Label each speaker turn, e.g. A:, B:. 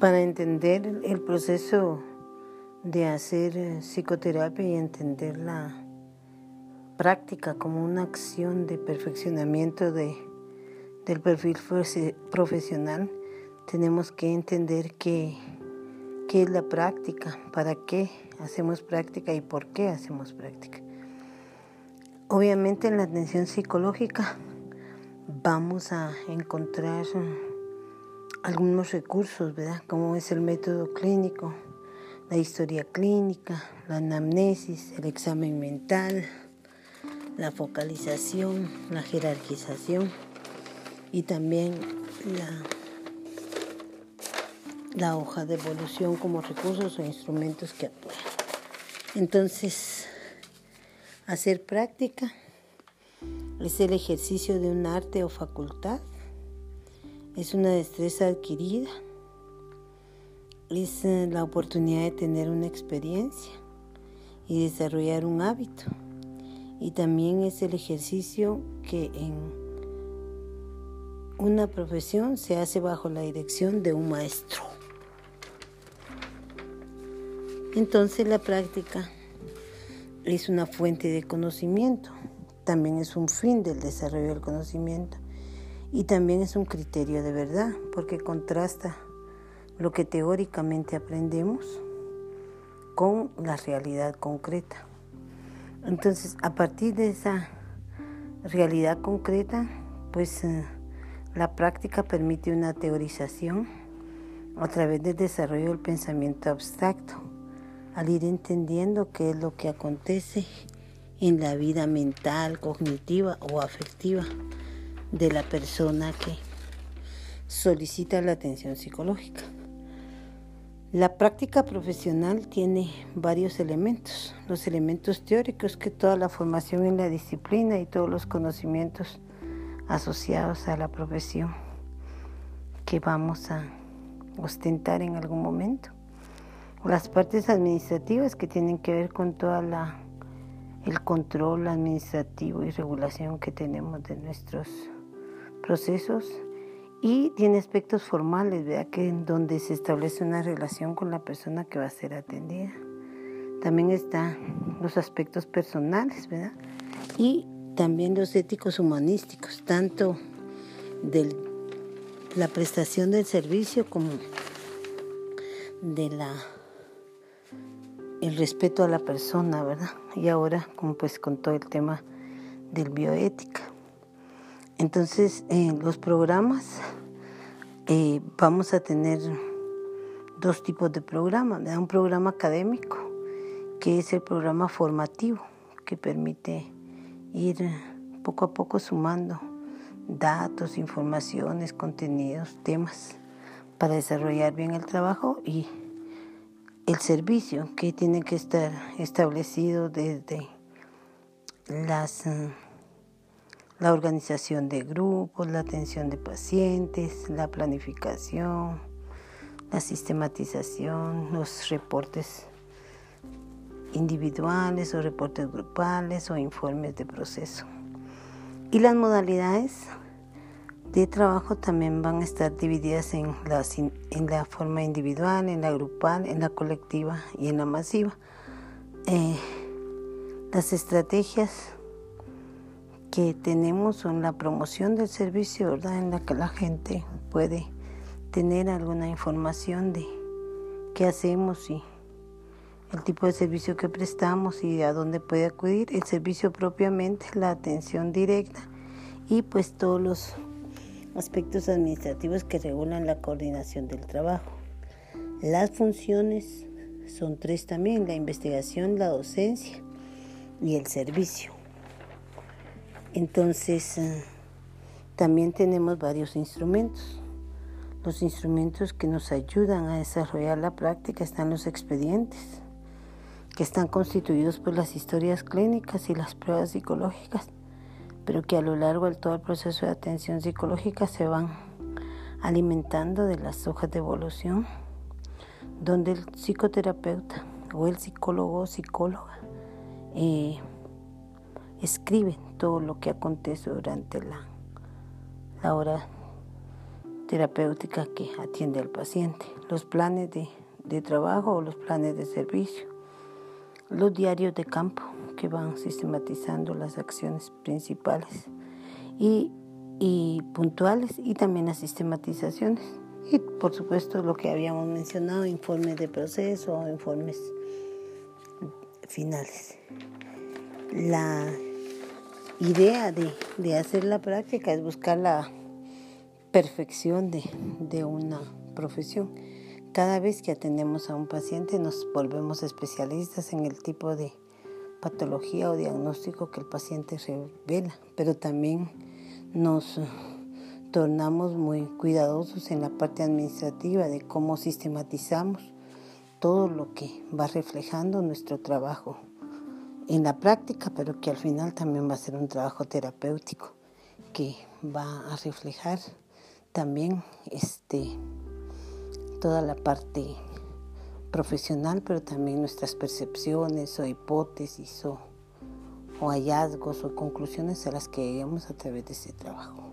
A: Para entender el proceso de hacer eh, psicoterapia y entender la práctica como una acción de perfeccionamiento de, del perfil profesional, tenemos que entender qué es la práctica, para qué hacemos práctica y por qué hacemos práctica. Obviamente en la atención psicológica vamos a encontrar algunos recursos, ¿verdad? Como es el método clínico, la historia clínica, la anamnesis, el examen mental, la focalización, la jerarquización y también la, hoja de evolución como recursos o instrumentos que apoyan. Entonces, hacer práctica es el ejercicio de un arte o facultad, es una destreza adquirida es eh, la oportunidad de tener una experiencia y desarrollar un hábito. Y también es el ejercicio que en una profesión se hace bajo la dirección de un maestro. Entonces la práctica es una fuente de conocimiento, también es un fin del desarrollo del conocimiento y también es un criterio de verdad porque contrasta lo que teóricamente aprendemos con la realidad concreta. Entonces, a partir de esa realidad concreta, pues eh, la práctica permite una teorización a través del desarrollo del pensamiento abstracto, al ir entendiendo qué es lo que acontece en la vida mental, cognitiva o afectiva de la persona que solicita la atención psicológica. La práctica profesional tiene varios elementos, los elementos teóricos que toda la formación en la disciplina y todos los conocimientos asociados a la profesión que vamos a ostentar en algún momento. Las partes administrativas que tienen que ver con toda la el control administrativo y regulación que tenemos de nuestros procesos y tiene aspectos formales, ¿verdad? Que en donde se establece una relación con la persona que va a ser atendida. También están los aspectos personales, ¿verdad? Y también los éticos humanísticos, tanto de la prestación del servicio como de la el respeto a la persona, ¿verdad? Y ahora, como pues con todo el tema del bioética. Entonces, en los programas eh, vamos a tener dos tipos de programas. Un programa académico, que es el programa formativo, que permite ir poco a poco sumando datos, informaciones, contenidos, temas para desarrollar bien el trabajo y el servicio que tiene que estar establecido desde las la organización de grupos, la atención de pacientes, la planificación, la sistematización, los reportes individuales o reportes grupales o informes de proceso. Y las modalidades de trabajo también van a estar divididas en la, en la forma individual, en la grupal, en la colectiva y en la masiva. Eh, las estrategias que tenemos son la promoción del servicio, ¿verdad? En la que la gente puede tener alguna información de qué hacemos y el tipo de servicio que prestamos y a dónde puede acudir, el servicio propiamente, la atención directa y pues todos los aspectos administrativos que regulan la coordinación del trabajo. Las funciones son tres también, la investigación, la docencia y el servicio. Entonces, eh, también tenemos varios instrumentos. Los instrumentos que nos ayudan a desarrollar la práctica están los expedientes, que están constituidos por las historias clínicas y las pruebas psicológicas, pero que a lo largo de todo el proceso de atención psicológica se van alimentando de las hojas de evolución, donde el psicoterapeuta o el psicólogo o psicóloga eh, escriben todo lo que acontece durante la, la hora terapéutica que atiende al paciente, los planes de, de trabajo o los planes de servicio, los diarios de campo que van sistematizando las acciones principales y, y puntuales y también las sistematizaciones. Y por supuesto lo que habíamos mencionado, informes de proceso informes finales. La idea de, de, hacer la práctica es buscar la perfección de, de una profesión. Cada vez que atendemos a un paciente nos volvemos especialistas en el tipo de patología o diagnóstico que el paciente revela, pero también nos tornamos muy cuidadosos en la parte administrativa de cómo sistematizamos todo lo que va reflejando nuestro trabajo en la práctica, pero que al final también va a ser un trabajo terapéutico que va a reflejar también este toda la parte profesional, pero también nuestras percepciones o hipótesis o, o hallazgos o conclusiones a las que llegamos a través de ese trabajo.